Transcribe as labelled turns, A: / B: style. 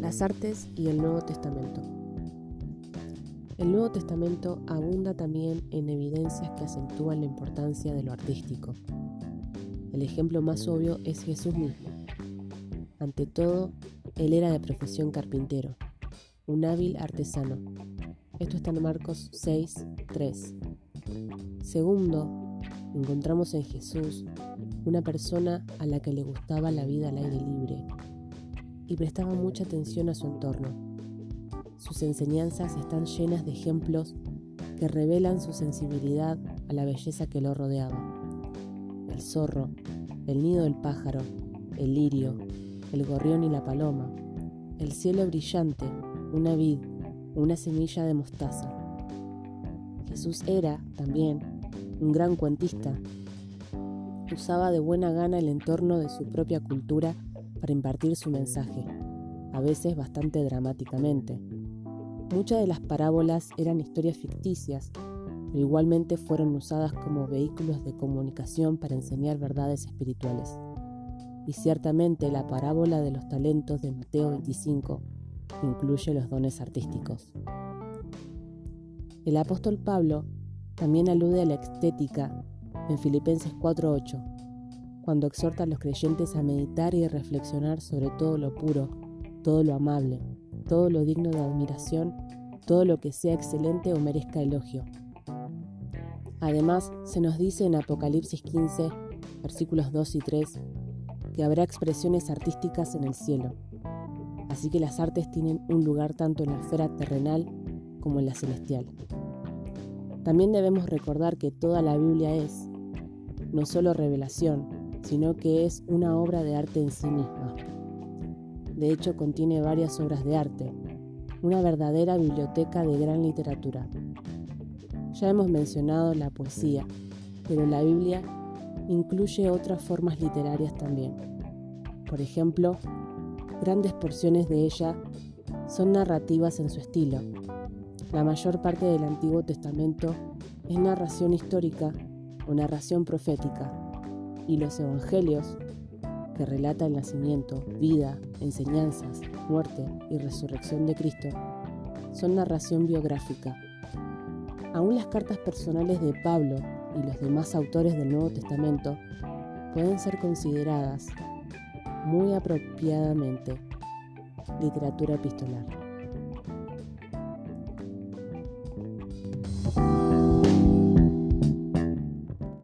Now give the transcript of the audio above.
A: Las artes y el Nuevo Testamento. El Nuevo Testamento abunda también en evidencias que acentúan la importancia de lo artístico. El ejemplo más obvio es Jesús mismo. Ante todo, él era de profesión carpintero, un hábil artesano. Esto está en Marcos 6, 3. Segundo, encontramos en Jesús una persona a la que le gustaba la vida al aire libre y prestaba mucha atención a su entorno. Sus enseñanzas están llenas de ejemplos que revelan su sensibilidad a la belleza que lo rodeaba. El zorro, el nido del pájaro, el lirio, el gorrión y la paloma, el cielo brillante, una vid, una semilla de mostaza. Jesús era, también, un gran cuentista. Usaba de buena gana el entorno de su propia cultura para impartir su mensaje, a veces bastante dramáticamente. Muchas de las parábolas eran historias ficticias, pero igualmente fueron usadas como vehículos de comunicación para enseñar verdades espirituales. Y ciertamente la parábola de los talentos de Mateo 25 incluye los dones artísticos. El apóstol Pablo también alude a la estética en Filipenses 4:8 cuando exhorta a los creyentes a meditar y reflexionar sobre todo lo puro, todo lo amable, todo lo digno de admiración, todo lo que sea excelente o merezca elogio. Además, se nos dice en Apocalipsis 15, versículos 2 y 3, que habrá expresiones artísticas en el cielo. Así que las artes tienen un lugar tanto en la esfera terrenal como en la celestial. También debemos recordar que toda la Biblia es no solo revelación, sino que es una obra de arte en sí misma. De hecho, contiene varias obras de arte, una verdadera biblioteca de gran literatura. Ya hemos mencionado la poesía, pero la Biblia incluye otras formas literarias también. Por ejemplo, grandes porciones de ella son narrativas en su estilo. La mayor parte del Antiguo Testamento es narración histórica o narración profética, y los evangelios, que relata el nacimiento, vida, enseñanzas, muerte y resurrección de Cristo, son narración biográfica. Aún las cartas personales de Pablo y los demás autores del Nuevo Testamento pueden ser consideradas muy apropiadamente literatura epistolar.